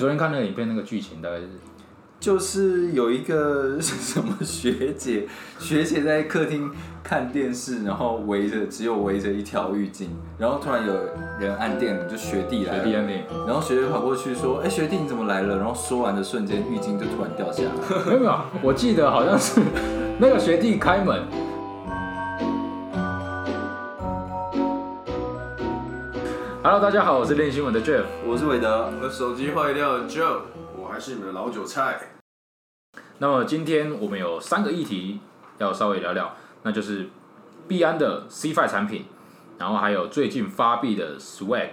昨天看那个影片，那个剧情大概是就是有一个什么学姐，学姐在客厅看电视，然后围着只有围着一条浴巾，然后突然有人按电铃，就学弟来了，学弟按电铃然后学姐跑过去说：“哎、学弟你怎么来了？”然后说完的瞬间，浴巾就突然掉下来。没有没有，我记得好像是那个学弟开门。Hello，大家好，我是练新闻的 Jeff。我是韦德，我的手机坏掉了，Joe，我还是你们的老韭菜。那么今天我们有三个议题要稍微聊聊，那就是币安的 CFI 产品，然后还有最近发币的 Swag，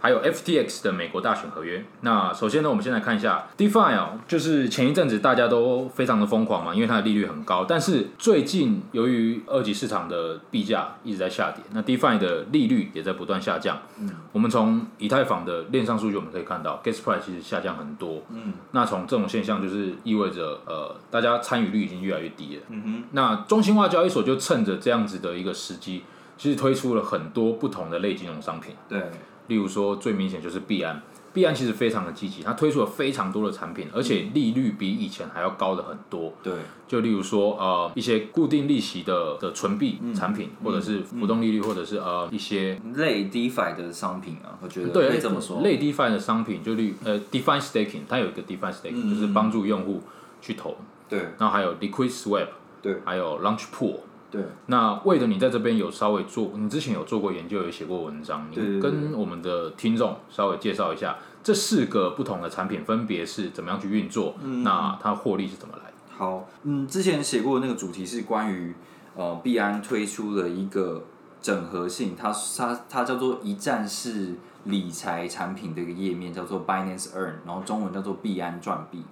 还有 FTX 的美国大选合约。那首先呢，我们先来看一下 DeFi 哦，就是前一阵子大家都非常的疯狂嘛，因为它的利率很高，但是最近由于二级市场的币价一直在下跌，那 DeFi 的利率也在不断下降。嗯，我们从以太坊的链上数据我们可以看到，Gas Price 其实下降很多。嗯，那从这种现象就是意味着呃，大家参与率已经越来越低了。嗯哼，那中心化交易所就趁着这样子的一个时机，其实推出了很多不同的类金融商品。对，例如说最明显就是币安，币安其实非常的积极，它推出了非常多的产品，而且利率比以前还要高的很多。对，就例如说呃一些固定利息的的存币产品，或者是浮动利率，或者是呃一些类 DeFi 的商品啊，我觉得对可以这么说。类 DeFi 的商品，就例呃 DeFi Staking，它有一个 DeFi Staking，、就是帮助用户去投，对然后还有 Liquid Swap，对还有 Launch Pool。对，那为了你在这边有稍微做，你之前有做过研究，有写过文章，你跟我们的听众稍微介绍一下这四个不同的产品分别是怎么样去运作，嗯那它获利是怎么来的？好，嗯，之前写过的那个主题是关于呃币安推出的一个整合性，它它它叫做一站式理财产品的一个页面，叫做 Binance Earn，然后中文叫做币安赚币。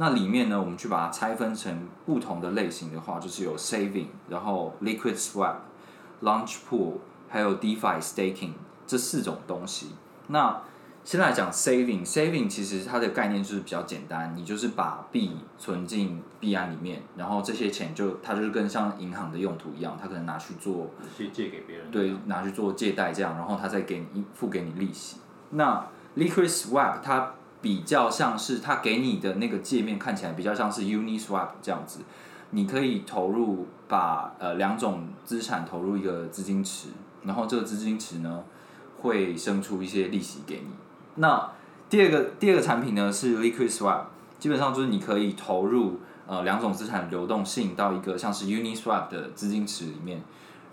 那里面呢，我们去把它拆分成不同的类型的话，就是有 saving，然后 liquid swap、launch pool，还有 DeFi staking 这四种东西。那先来讲 saving，saving 其实它的概念就是比较简单，你就是把币存进币安里面，然后这些钱就它就是跟像银行的用途一样，它可能拿去做借借给别人对，拿去做借贷这样，然后它再给你付给你利息。那 Liquid Swap 它比较像是它给你的那个界面看起来比较像是 Uniswap 这样子，你可以投入把呃两种资产投入一个资金池，然后这个资金池呢会生出一些利息给你。那第二个第二个产品呢是 Liquid Swap，基本上就是你可以投入呃两种资产流动性到一个像是 Uniswap 的资金池里面，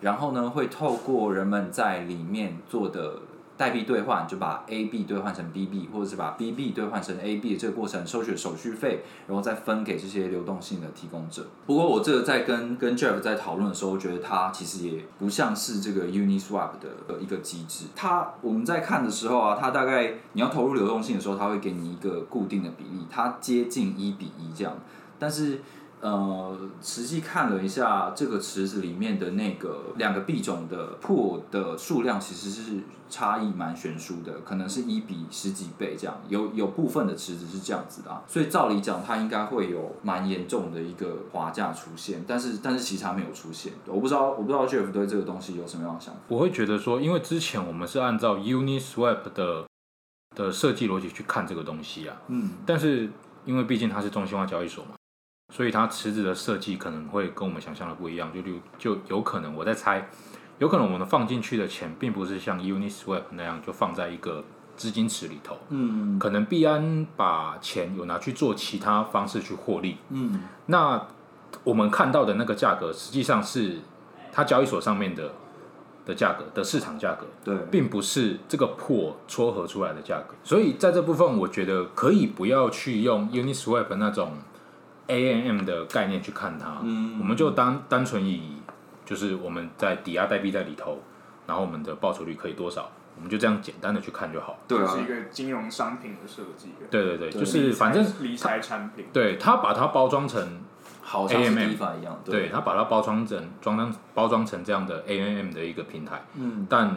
然后呢会透过人们在里面做的代币兑换，就把 A 币兑换成 B 币，或者是把 B 币兑换成 A 币的这个过程收取手续费，然后再分给这些流动性的提供者。不过我这个在跟跟 Jeff 在讨论的时候，我觉得它其实也不像是这个 Uniswap 的一个机制。它我们在看的时候啊，它大概你要投入流动性的时候，它会给你一个固定的比例，它接近一比一这样，但是。呃，实际看了一下这个池子里面的那个两个币种的破的数量，其实是差异蛮悬殊的，可能是一比十几倍这样。有有部分的池子是这样子的、啊，所以照理讲，它应该会有蛮严重的一个滑价出现，但是但是其实它没有出现。我不知道我不知道 Jeff 对这个东西有什么样的想法？我会觉得说，因为之前我们是按照 Uniswap 的的设计逻辑去看这个东西啊，嗯，但是因为毕竟它是中心化交易所嘛，所以它池子的设计可能会跟我们想象的不一样，就例如就有可能我在猜，有可能我们放进去的钱并不是像 Uniswap 那样就放在一个资金池里头，嗯可能币安把钱有拿去做其他方式去获利，嗯。那我们看到的那个价格实际上是它交易所上面的的价格的市场价格，对，并不是这个破撮合出来的价格，所以在这部分，我觉得可以不要去用 Uniswap 那种 AMM 的概念去看它，嗯。我们就单单纯以就是我们在抵押代币在里头，然后我们的报酬率可以多少，我们就这样简单的去看就好。对啊。是一，个金融商品的设计。对对对，就是反正理财产品，对他把它包装成，好像 AMM 一样，对。他把它包装成装当包装成这样的 AMM 的一个平台，嗯，但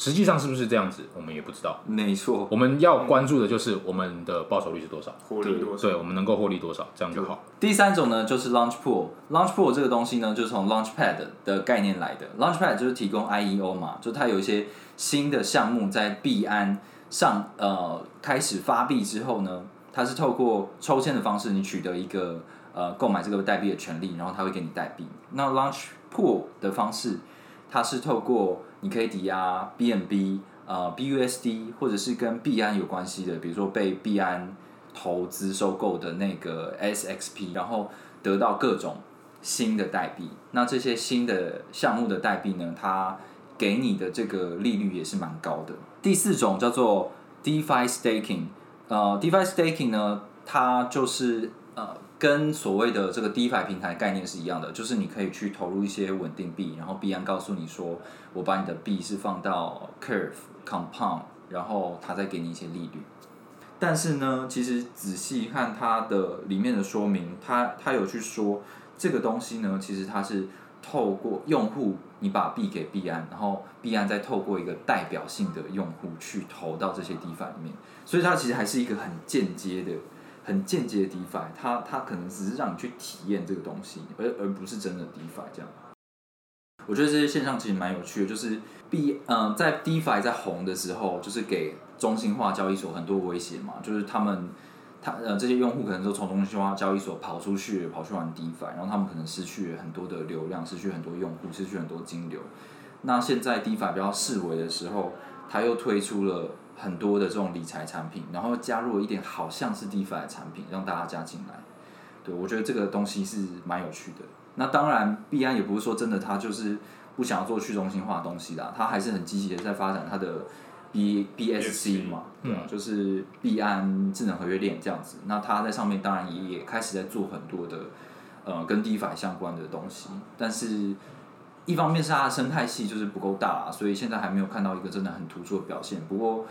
实际上是不是这样子，我们也不知道。没错，我们要关注的就是我们的报酬率是多少，获利多少？对，我们能够获利多少，这样就好。第三种呢，就是 Launch Pool。Launch Pool 这个东西呢，就是从 Launchpad 的概念来的。Launchpad 就是提供 IEO 嘛，就它有一些新的项目在币安上呃开始发币之后呢，它是透过抽签的方式，你取得一个呃购买这个代币的权利，然后它会给你代币。那 Launch Pool 的方式，它是透过你可以抵押 BNB 呃 BUSD 或者是跟币安有关系的，比如说被币安投资收购的那个 SXP，然后得到各种新的代币。那这些新的项目的代币呢，它给你的这个利率也是蛮高的。第四种叫做 DeFi Staking，呃，DeFi Staking 呢，它就是呃跟所谓的这个 DeFi 平台概念是一样的，就是你可以去投入一些稳定币，然后币安告诉你说，我把你的币是放到 Curve Compound，然后它再给你一些利率。但是呢，其实仔细看它的里面的说明，它它有去说这个东西呢，其实它是透过用户，你把币给币安，然后币安再透过一个代表性的用户去投到这些 DeFi 里面，所以它其实还是一个很间接的、很间接的 DeFi，它它可能只是让你去体验这个东西，而而不是真的 DeFi 这样。我觉得这些现象其实蛮有趣的，就是 B，嗯、在 DeFi 在红的时候，就是给中心化交易所很多威胁嘛，就是他们他呃这些用户可能都从中心化交易所跑出去，跑去玩 DeFi，然后他们可能失去很多的流量，失去很多用户，失去很多金流。那现在 DeFi 比较示威的时候，他又推出了很多的这种理财产品，然后加入了一点好像是 DeFi 的产品，让大家加进来。对我觉得这个东西是蛮有趣的。那当然，币安也不是说真的，他就是不想要做去中心化的东西啦，他还是很积极的在发展他的 B BSC 嘛，对啊，就是币安智能合约链这样子。那他在上面当然也也开始在做很多的呃跟 DeFi 相关的东西，但是一方面是它的生态系就是不够大啦，所以现在还没有看到一个真的很突出的表现。不过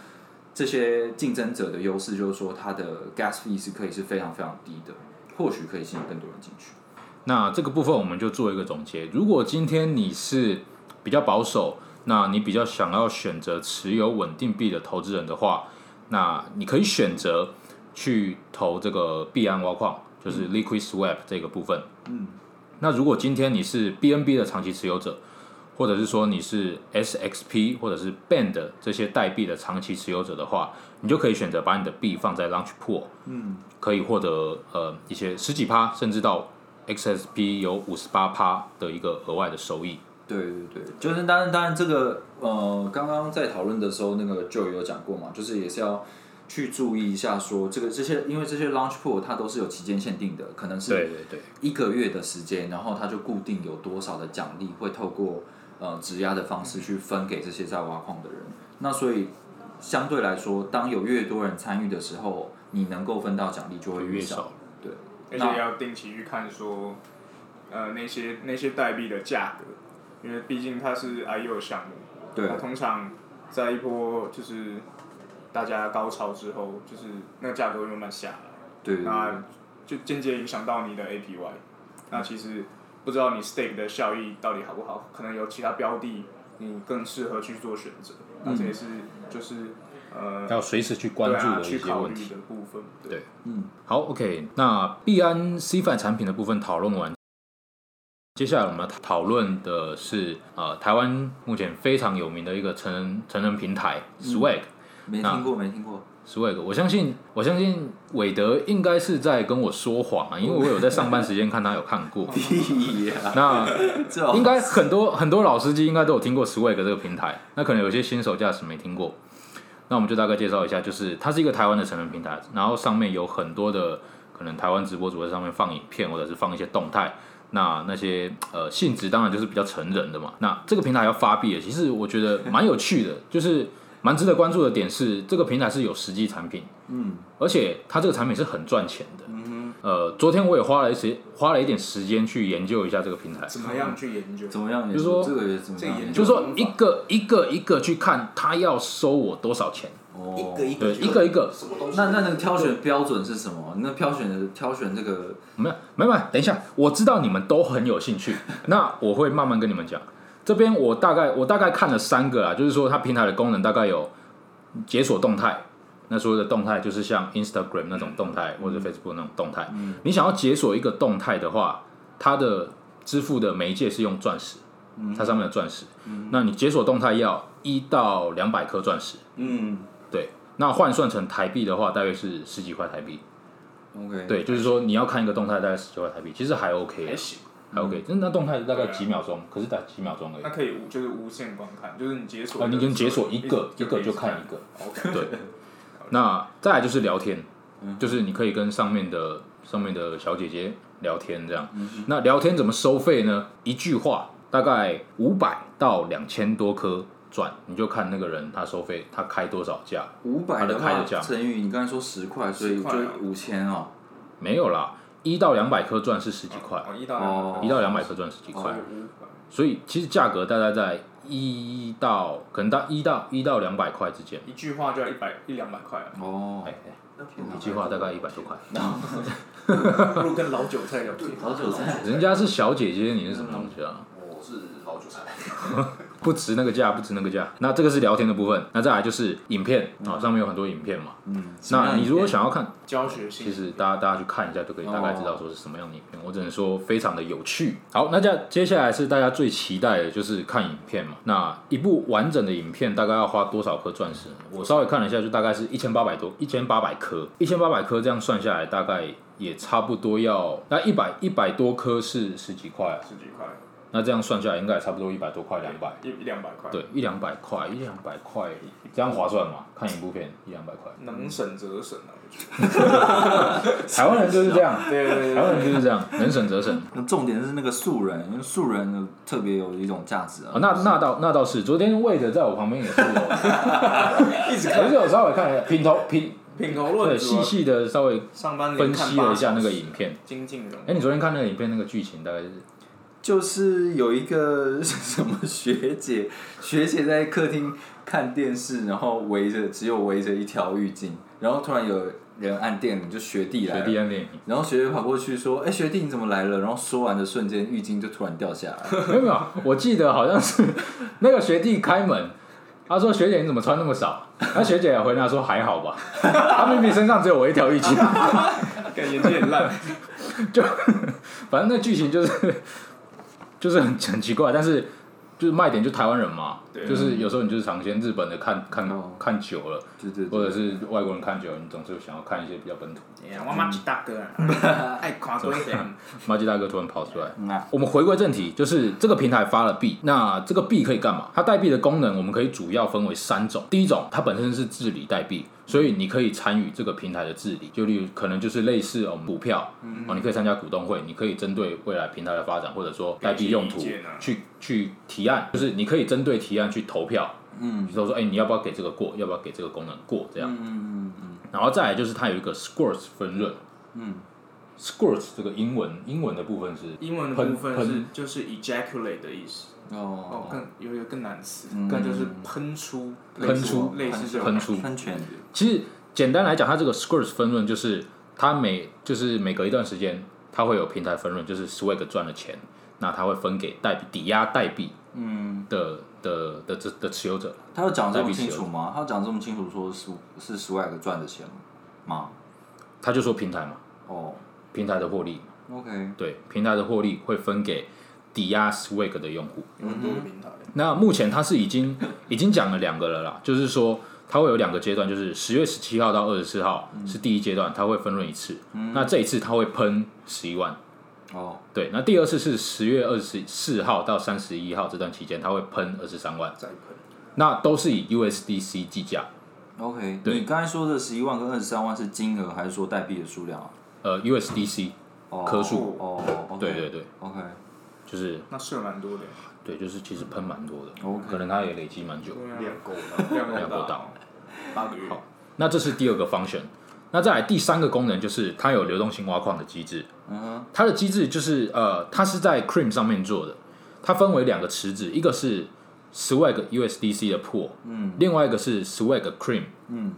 这些竞争者的优势就是说，它的 gas fee 是可以是非常非常低的，或许可以吸引更多人进去。那这个部分我们就做一个总结。如果今天你是比较保守，那你比较想要选择持有稳定币的投资人的话，那你可以选择去投这个币安挖矿，就是 Liquid Swap 这个部分。嗯。那如果今天你是 BNB 的长期持有者，或者是说你是 SXP 或者是 Band 这些代币的长期持有者的话，你就可以选择把你的币放在 Launch Pool，嗯，可以获得呃一些十几趴，甚至到 XSP 有五十八趴的一个额外的收益。对对对，就是当然当然这个呃，刚刚在讨论的时候，那个 Joe 有讲过嘛，就是也是要去注意一下说这个这些，因为这些 Launch Pool 它都是有期间限定的，可能是对对对，一个月的时间，然后它就固定有多少的奖励会透过呃质押的方式去分给这些在挖矿的人。那所以相对来说，当有越多人参与的时候，你能够分到奖励就会越少。对，而且要定期去看说，呃，那些那些代币的价格，因为毕竟它是 IO 项目，对那通常在一波就是大家高潮之后，就是那个价格会慢慢下来，对对对那就间接影响到你的 APY。那其实不知道你 stake 的效益到底好不好，可能有其他标的你更适合去做选择。那这也是就是呃要随时去关注的一去考虑些问题。的部分。对嗯，好，OK，那币安 CFI 产品的部分讨论完，接下来我们要讨论的是呃台湾目前非常有名的一个成人成人平台 Swag。没听过没听过。Swag，我相信，我相信韦德应该是在跟我说谎啊，因为我有在上班时间看他有看过。那应该很多很多老司机应该都有听过 Swag 这个平台，那可能有些新手驾驶没听过。那我们就大概介绍一下，就是它是一个台湾的成人平台，然后上面有很多的可能台湾直播主在上面放影片或者是放一些动态。那那些呃性质当然就是比较成人的嘛。那这个平台要发币的，其实我觉得蛮有趣的，就是蛮值得关注的点是，这个平台是有实际产品，嗯而且它这个产品是很赚钱的。嗯呃，昨天我也花了一些花了一点时间去研究一下这个平台，怎么样去研究哼，？怎么样？就是说这个也怎么样？这个研究就是说一个一个一个去看他要收我多少钱，哦，一个一对，个一个一个，什么东西？那那那个挑选标准是什么？那挑选的挑选这个没有没有，没有等一下，我知道你们都很有兴趣，那我会慢慢跟你们讲。这边我大概我大概看了三个啊，就是说它平台的功能大概有解锁动态，那所有的动态就是像 Instagram 那种动态或者 Facebook 那种动态。你想要解锁一个动态的话，它的支付的媒介是用钻石，它上面的钻石。那你解锁动态要一到两百颗钻石。嗯。对，那换算成台币的话，大约是十几块台币。OK，，对，就是说你要看一个动态，大概十几块台币，其实还 OK，还行，还 OK。那那动态大概几秒钟，可是才几秒钟而已它。可以无就是无限观看，就是你解锁啊，你跟解锁一个一个就看一个。OK，对，那再来就是聊天，嗯就是你可以跟上面的上面的小姐姐聊天这样。嗯那聊天怎么收费呢？一句话大概五百到两千多颗钻，你就看那个人他收费他开多少价。五百它的开的价乘以你刚才说十块，所以就啊五千哦。没有啦，一到两百颗钻是十几块，哦，一到哦一到两百颗钻十几块所以其实价格大概在一到可能到一到一到两百块之间。一句话就要一百一两百块啊，哦哎，哎一句话大概一百多块。不如跟老韭菜聊天。老韭菜，人家是小姐姐，你是什么东西啊？我是老韭菜。不值那个价，不值那个价。那这个是聊天的部分，那再来就是影片啊、上面有很多影片嘛。嗯，那你如果想要看，教学性，其实大家大家去看一下就可以大概知道说是什么样的影片。我只能说非常的有趣。好，那接接下来是大家最期待的就是看影片嘛。那一部完整的影片大概要花多少颗钻石呢？我稍微看了一下，就大概是一千八百多，一千八百颗，一千八百颗这样算下来大概。也差不多要那一百一百多颗是十几块啊，十几块，那这样算下来应该也差不多一百多块两百。一一两百块，对，一两百块，一两百块，这样划算嘛？看一部片一两百块，能省则省啊，我觉得。台湾人就是这样，对对台湾人就是这样，能省则省。那重点是那个素人，因为素人呢特别有一种价值啊。啊，那那倒那倒是，昨天魏的在我旁边也是有，一直可是我稍微看一下，品头品品头论对足啊，细细的稍微上班分析了一下那个影片。精进人哎，你昨天看那个影片那个剧情大概是？就是有一个什么学姐，学姐在客厅看电视，然后围着只有围着一条浴巾，然后突然有人按电铃，就学弟来了，学弟按电铃，然后学姐跑过去说：“哎、学弟你怎么来了？”然后说完的瞬间，浴巾就突然掉下来。没有没有，我记得好像是那个学弟开门，他说学姐你怎么穿那么少？那学姐也回答说还好吧，他明明身上只有我一条浴巾。感演技很烂，就反正那剧情就是就是很 很奇怪，但是就是卖点就台湾人嘛，对就是有时候你就是尝鲜日本的看看、哦。看久了，对对或者对，是外国人看久了，你总是想要看一些比较本土。我妈吉大哥啊，爱看多一点，马吉大哥突然跑出来。嗯啊，我们回归正题，就是这个平台发了币，那这个币可以干嘛？它代币的功能，我们可以主要分为三种。第一种，它本身是治理代币，所以你可以参与这个平台的治理，就例如可能就是类似我们股票，哦，你可以参加股东会，你可以针对未来平台的发展，或者说代币用途给一些意见啊。去去提案，就是你可以针对提案去投票，嗯。比如说，哎、你要不要给这个过？要不要给这个功能过？这样，嗯嗯嗯然后再来就是它有一个 Squirts 分润。嗯，Squirts 这个英文英文的部分是英文的部分是就是 ejaculate 的意思，嗯，哦，哦，更有一个更难词嗯，更就是喷出，喷出类似这种。喷出喷泉，其实简单来讲，它这个 Squirts 分润就是它每就是每隔一段时间，它会有平台分润，就是 Swag 赚了钱，那它会分给代币抵押代币嗯，的的的的的持有者。他有讲这么清楚吗？他有讲这么清楚说是是 swag 赚的钱吗？他就说平台嘛，哦平台的获利，，OK，对，平台的获利会分给抵押 Swag 的用户。有很多个平台，那目前他是已经已经讲了两个了啦，就是说它会有两个阶段，就是十月十七号到二十四号是第一阶段，它会分润一次。那这一次它会喷十一万，哦，对。那第二次是十月二十四号到三十一号这段期间，它会喷二十三万，再喷，那都是以 USDC 计价，OK，对。你刚才说的十一万跟二十三万是金额还是说代币的数量啊？呃，USDC 哦，颗数。哦对对对，，OK，就是那是有蛮多的，对，就是其实喷蛮多的。OK 可能它也累积蛮久。对啊。量够了。量量够大，八个月，那这是第二个 function。那再来第三个功能就是它有流动性挖矿的机制，它的机制就是呃，它是在 Cream 上面做的，它分为两个池子，一个是 Swag USDC 的 pool，嗯。另外一个是 Swag Cream 嗯。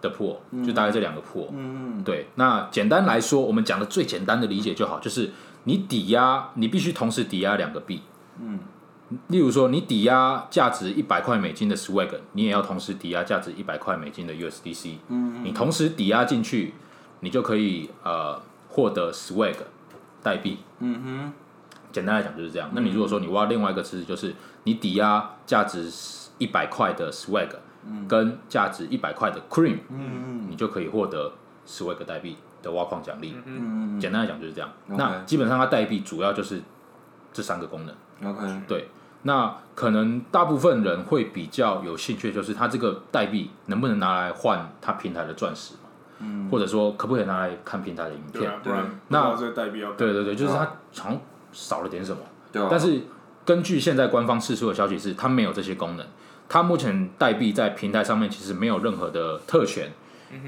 的 pool，就大概这两个 pool。嗯。对，那简单来说，我们讲的最简单的理解就好，就是你抵押，你必须同时抵押两个币。嗯，例如说，你抵押价值一百块美金的 Swag，你也要同时抵押价值一百块美金的 USDC。嗯你同时抵押进去，你就可以呃获得 Swag 代币。嗯哼，简单来讲就是这样。那你如果说你挖另外一个池子，就是你抵押价值一百块的 Swag，跟价值一百块的 Cream，嗯你就可以获得 Swag 代币的挖矿奖励。嗯简单来讲就是这样。那基本上它代币主要就是这三个功能。嗯，OK，对，那可能大部分人会比较有兴趣，就是它这个代币能不能拿来换它平台的钻石嘛？嗯，或者说可不可以拿来看平台的影片？对那这个代币要对对对，就是它好像少了点什么。对啊，但是根据现在官方释出的消息是，它没有这些功能。它目前代币在平台上面其实没有任何的特权，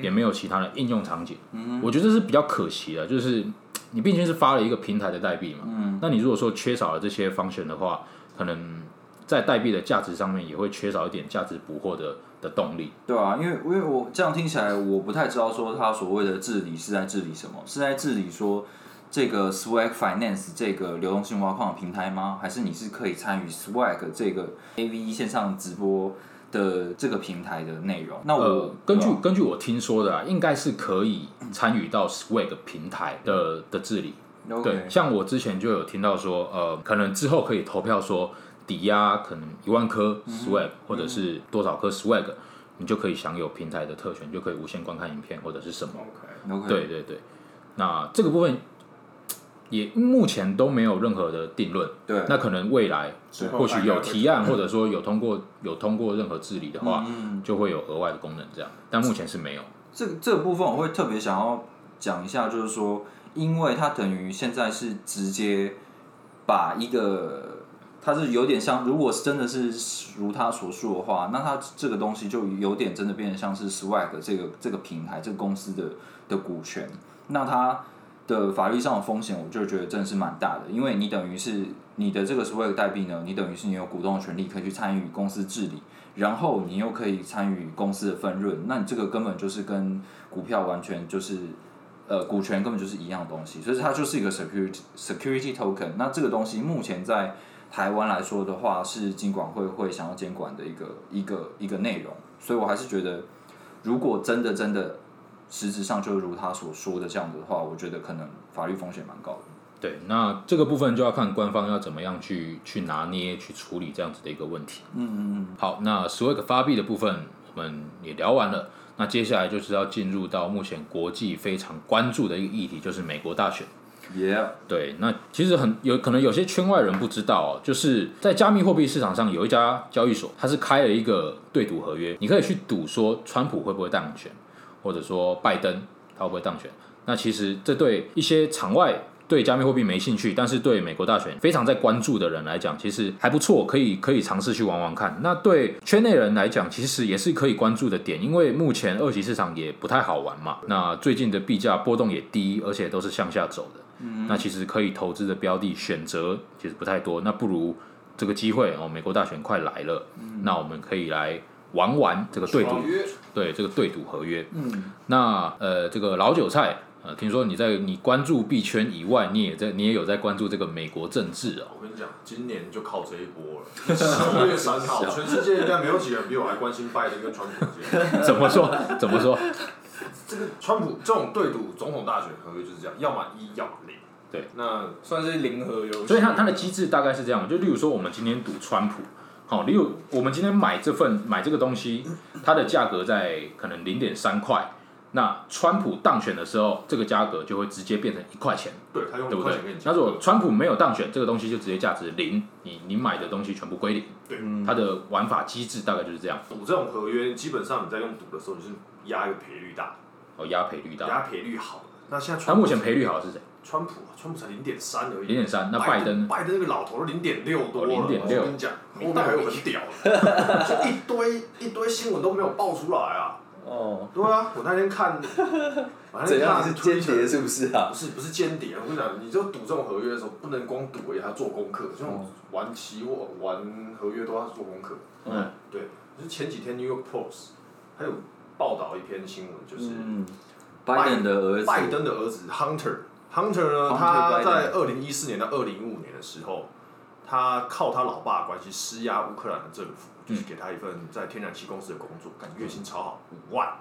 也没有其他的应用场景。我觉得这是比较可惜的，就是你毕竟是发了一个平台的代币嘛，那你如果说缺少了这些方选的话，可能在代币的价值上面也会缺少一点价值捕获的的动力。对啊，因为因为我这样听起来，我不太知道说他所谓的治理是在治理什么，是在治理说这个 Swag Finance 这个流动性挖矿的平台吗？还是你是可以参与 Swag 这个 AV 线上直播的这个平台的内容？那我、呃，根据啊根据我听说的啊，应该是可以参与到 Swag 平台的的治理。对像我之前就有听到说，呃，可能之后可以投票说抵押可能一万颗 swag、或者是多少颗 swag，你就可以享有平台的特权，就可以无限观看影片或者是什么。对对对，那这个部分也目前都没有任何的定论。对，那可能未来或许有提案，或者说有通过有通过任何治理的话，嗯，就会有额外的功能这样。但目前是没有。这个这个部分我会特别想要讲一下，就是说，因为它等于现在是直接把一个，它是有点像，如果是真的是如他所述的话，那它这个东西就有点真的变得像是 Swag 这个这个平台这个公司的的股权，那它的法律上的风险，我就觉得真的是蛮大的，因为你等于是你的这个 Swag 代币呢，你等于是你有股东的权利，可以去参与公司治理。然后你又可以参与公司的分润，那你这个根本就是跟股票完全就是，呃，股权根本就是一样的东西，所以它就是一个 security security token。那这个东西目前在台湾来说的话，是金管会会想要监管的一个一个一个内容，所以我还是觉得，如果真的真的实质上就如他所说的这样子的话，我觉得可能法律风险蛮高的。对，那这个部分就要看官方要怎么样去去拿捏、去处理这样子的一个问题。嗯嗯好，那 Swag 发币的部分我们也聊完了，那接下来就是要进入到目前国际非常关注的一个议题，就是美国大选。对，那其实很有可能有些圈外人不知道哦，就是在加密货币市场上有一家交易所，它是开了一个对赌合约，你可以去赌说川普会不会当选，或者说拜登他会不会当选。那其实这对一些场外对加密货币没兴趣，但是对美国大选非常在关注的人来讲，其实还不错，可以可以尝试去玩玩看。那对圈内人来讲，其实也是可以关注的点，因为目前二级市场也不太好玩嘛。那最近的币价波动也低，而且都是向下走的。嗯那其实可以投资的标的选择其实不太多，那不如这个机会哦，美国大选快来了，那我们可以来玩玩这个对赌对这个对赌合约。嗯，那呃，这个老韭菜呃，听说你在你关注币圈以外，你也在你也有在关注这个美国政治哦。我跟你讲，今年就靠这一波了。十月三号，全世界应该没有几个人比我还关心拜登跟川普。怎么说？怎么说？这个川普这种对赌总统大选合约就是这样，要么一，要么零。对，那算是零和游戏。所以它它的机制大概是这样，就例如说我们今天赌川普，好，例如我们今天买这份买这个东西，它的价格在可能零点三块，那川普当选的时候，这个价格就会直接变成一块钱，对他用对不对一块钱给你？那如果川普没有当选，这个东西就直接价值零，你你买的东西全部归零。对它的玩法机制大概就是这样，赌这种合约，基本上你在用赌的时候，你是压一个赔率大，哦，压赔率大。压赔率好的。那现在那川普目前赔率好的是谁？川普，川普才零点三而已。零点三那拜登拜登那个老头零点六多零点六我跟你讲，后面还有很屌的，就一堆一堆新闻都没有爆出来啊。哦，对啊，我那天看，我那天看怎样？你是间谍是不是啊？不是不是间谍，我跟你讲，你就赌这种合约的时候，不能光赌而已，还要做功课。这种玩期货、玩合约都要做功课。嗯，对，就是前几天 New York Post 还有报道一篇新闻，就是嗯，拜登的儿子，拜登的儿子呢，Hunter 他 Biden 在二零一四年到二零一五年的时候，他靠他老爸的关系施压乌克兰的政府，就是给他一份在天然气公司的工作，感觉月薪超好，五万，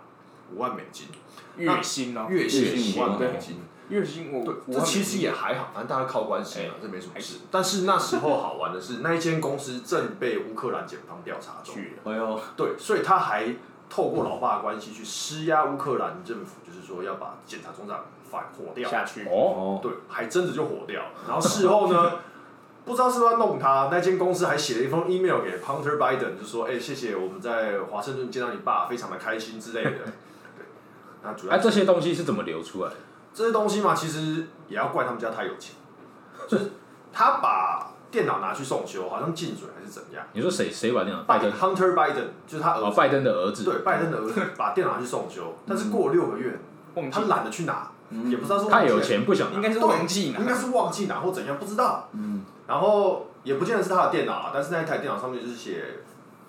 五万美金，月薪哦，月薪薪五万美金。月薪我对，这其实也还好，反正大家靠关系嘛哎，这没什么事。但是那时候好玩的是，那一间公司正被乌克兰检方调查中，去哎呦，对，所以他还透过老爸的关系去施压乌克兰政府，就是说要把检察总长反火掉。下去，哦，哦，对，还真的就火掉了。然后事后呢，不知道是不是要弄他，那间公司还写了一封 email 给 Hunter Biden，就说：“哎、谢谢我们在华盛顿见到你爸，非常的开心之类的。”对，那主要、哎，这些东西是怎么流出来的？这些东西嘛，其实也要怪他们家太有钱，就是他把电脑拿去送修，好像进水还是怎样。你说谁谁把电脑？拜登 Hunter Biden 就是他儿哦，子，拜登的儿子。对，拜登的儿子把电脑拿去送修，但是过了六个月，忘记他懒得去拿，也不知道是太有钱不想拿应该是忘记拿，应该是忘记拿或怎样，不知道。嗯，然后也不见得是他的电脑啊，但是那一台电脑上面就是写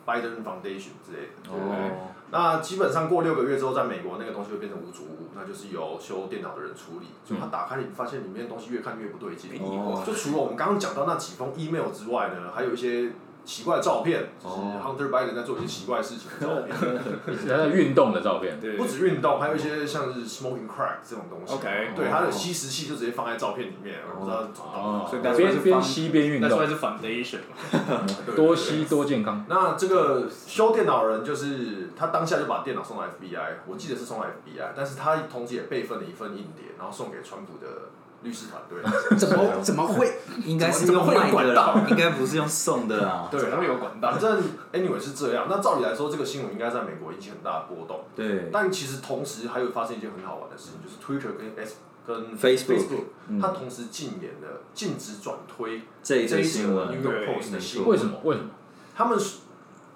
Biden Foundation 之类的。对哦，那基本上过六个月之后，在美国那个东西会变成无主物，那就是由修电脑的人处理。就他打开，你发现里面的东西越看越不对劲。哦就除了我们刚刚讲到那几封 email 之外呢，还有一些奇怪的照片，就是哦 Hunter Biden 在做一些奇怪事情的 照片，他在运动的照片。对不止运动，还有一些像是 smoking crack 这种东西。OK 对，他的吸食器就直接放在照片里面，我不知道怎么所以大家边边吸边运动。那算，是 foundation，对多吸多健康。那这个修电脑人就是他当下就把电脑送到 FBI，我记得是送到 FBI，但是他同时也备份了一份硬碟，然后送给川普的律师团队。怎么怎么会？应该是用卖的管道啦，应该不是用送的啦。对他们有管道反？正 anyway 是这样。那照理来说，这个新闻应该在美国引起很大的波动。对，但其实同时还有发生一件很好玩的事情，就是 Twitter 跟 S 跟 Facebook 嗯它同时禁言了禁止转推这一则这一则新闻 New York Post 的新闻。为什么？为什么？他们是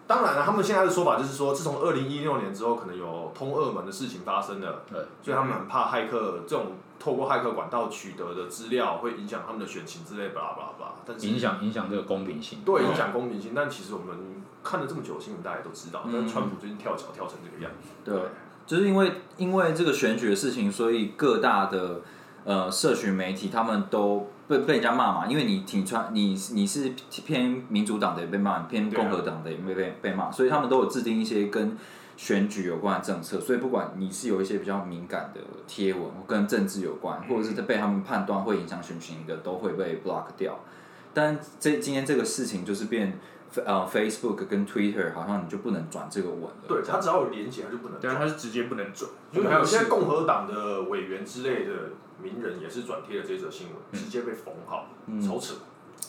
当然了，他们现在的说法就是说，自从二零一六年之后，可能有通俄门的事情发生了，对，所以他们很怕骇客这种透过骇客管道取得的资料会影响他们的选情之类，巴拉巴拉巴拉。但是影响影响这个公平性。对影响公平性，但其实我们看了这么久的新闻，大家也都知道，嗯但是川普最近跳脚跳成这个样子。对，就是因为因为这个选举的事情，所以各大的呃社群媒体他们都被被人家骂嘛，因为你挺川你你是偏民主党的也被骂，偏共和党的也被被被骂，所以他们都有制定一些跟选举有关的政策，所以不管你是有一些比较敏感的贴文跟政治有关，或者是被他们判断会影响选情的，都会被 block 掉。但这今天这个事情就是变。呃，Facebook 跟 Twitter 好像你就不能转这个文了。对它只要有连结，它就不能对啊，转。他是直接不能转。就还有有些是共和党的委员之类的名人也是转贴了这则新闻，嗯直接被封号，超扯。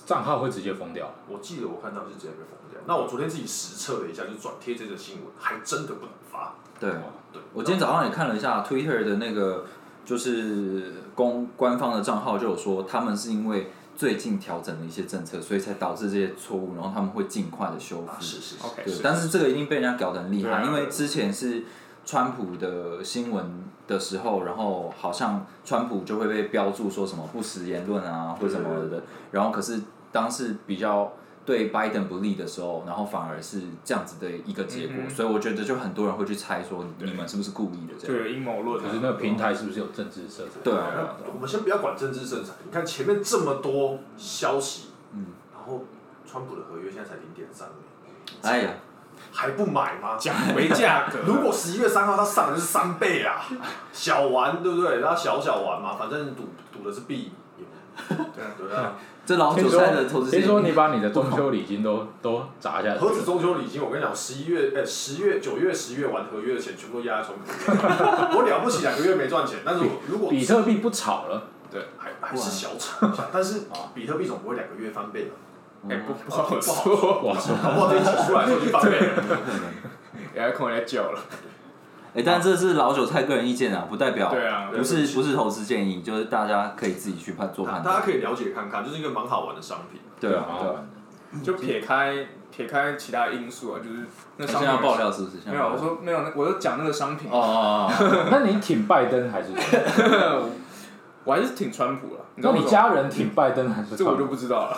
账号会直接封掉。我记得我看到是直接被封掉。那我昨天自己实测了一下，就转贴这则新闻，还真的不能发。对，对，我今天早上也看了一下 Twitter 的那个，就是公官方的账号就有说，他们是因为最近调整了一些政策，所以才导致这些错误，然后他们会尽快的修复。啊是是是 OK，对，是但是这个一定被人家搞得很厉害，啊因为之前是川普的新闻的时候，然后好像川普就会被标注说什么不实言论啊或什么的，然后可是当是比较对拜登不利的时候，然后反而是这样子的一个结果，所以我觉得就很多人会去猜说你们是不是故意的这样。就有阴谋论啊。可是那个平台是不是有政治色彩？对啊，那我们先不要管政治色彩，你看前面这么多消息，嗯，然后川普的合约现在才零点三哎呀，还不买吗？讲回价格，如果十一月三号他上的是三倍啊，小玩对不对？他小小玩嘛，反正赌赌的是币，也对啊对啊。这老韭菜的投资听说你把你的中秋礼金都都砸下去何止中秋礼金，我跟你讲，十一月、呃十月、九月、十月玩合约的钱全部都压在川普。我了不起两个月没赚钱，但是我如果比特币不炒了，对还还是小炒一下，但是比特币总不会两个月翻倍吧？哎不不好不好说，不好说。搞不好这一起出来就翻倍了。也要跟我来叫了。哎，但这是老韭菜个人意见啊，不代表对啊不是不是投资建议，就是大家可以自己去判做判断。大家可以了解看看，就是一个蛮好玩的商品。对啊，蛮好玩对啊。的。就撇开撇开其他因素啊，就是那商品要爆料是不是？现没有，我说没有，那我就讲那个商品哦，哦哦，那你挺拜登还是？我还是挺川普了。你知道那你家人挺拜登还是？这个我就不知道了。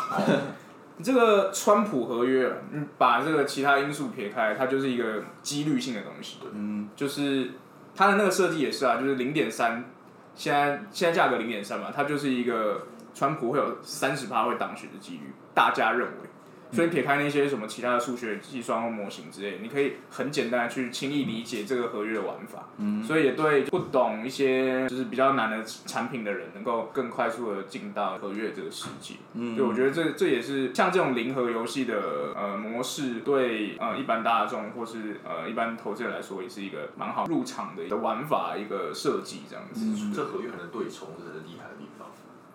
这个川普合约，嗯，把这个其他因素撇开，它就是一个几率性的东西。嗯，就是它的那个设计也是啊，就是零点三，现在现在价格零点三嘛，它就是一个川普会有三十趴会当选的几率，大家认为。所以撇开那些什么其他的数学计算或模型之类，你可以很简单的去轻易理解这个合约的玩法。嗯，所以也对不懂一些就是比较难的产品的人，能够更快速的进到合约这个世界。嗯，对，我觉得这这也是像这种零和游戏的呃模式，对呃一般大众或是呃一般投资人来说，也是一个蛮好入场的一个玩法一个设计这样子。这合约可能对冲，这是厉害的地方。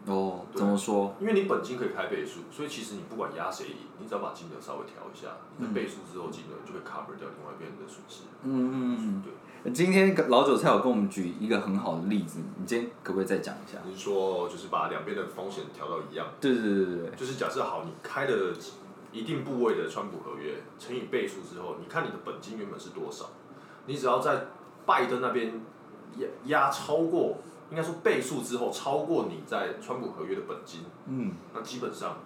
哦，怎么说？因为你本金可以开倍数，所以其实你不管压谁赢，你只要把金额稍微调一下，你的倍数之后金额就会 cover 掉另外一边的损失。嗯嗯嗯，对。今天老韭菜有跟我们举一个很好的例子，你今天可不可以再讲一下？你是说就是把两边的风险调到一样？对对对对对。就是假设好，你开了一定部位的川普合约，乘以倍数之后，你看你的本金原本是多少？你只要在拜登那边压压超过。应该说倍数之后超过你在川普合约的本金，嗯，那基本上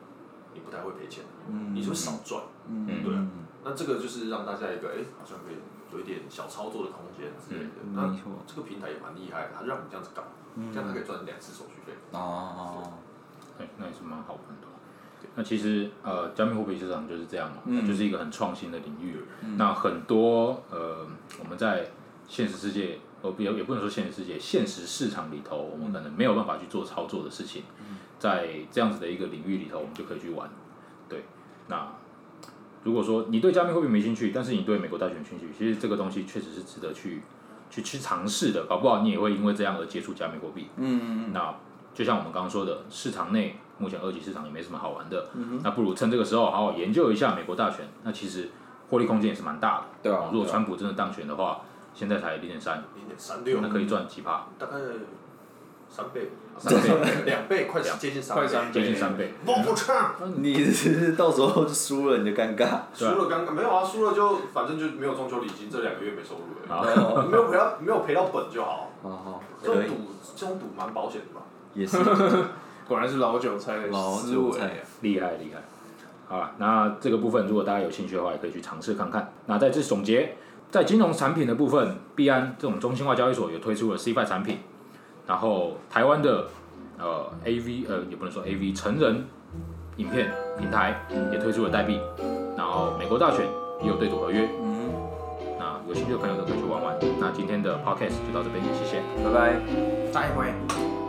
你不太会赔钱，嗯，你就会少赚，嗯，对，那这个就是让大家一个哎，好像可以有一点小操作的空间之类的。那这个平台也蛮厉害的，它让你这样子搞，这样它可以赚两次手续费。哦，对，那也是蛮好玩的。那其实呃，加密货币市场就是这样嘛，那就是一个很创新的领域。那很多呃，我们在现实世界。呃，也也不能说现实世界，现实市场里头，我们可能没有办法去做操作的事情，在这样子的一个领域里头，我们就可以去玩。对，那如果说你对加密货币没兴趣，但是你对美国大选兴趣，其实这个东西确实是值得去去去尝试的。搞不好你也会因为这样而接触加密货币。嗯嗯嗯。那就像我们刚刚说的，市场内目前二级市场也没什么好玩的，那不如趁这个时候好好研究一下美国大选。那其实获利空间也是蛮大的。对啊。如果川普真的当选的话。现在才零点三，零点三六，那可以赚几趴？大概三倍，三倍，两倍，快接近三倍，接近三倍。我不唱，你到时候输了你就尴尬，输了尴尬没有啊？输了就反正就没有中秋礼金，这两个月没收入了，没有赔到没有赔到本就好。这种赌这种赌蛮保险的吧？也是，果然是老韭菜的老韭菜，厉害厉害。好了，那这个部分如果大家有兴趣的话，也可以去尝试看看。那在这总结。在金融产品的部分，币安这种中心化交易所也推出了 CFI 产品，然后台湾的呃 AV 呃也不能说 AV 成人影片平台也推出了代币，然后美国大选也有对赌合约，嗯，那有兴趣的朋友都可以去玩玩。那今天的 Podcast 就到这边，谢谢，拜拜，再会。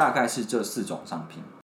大概是这四种商品。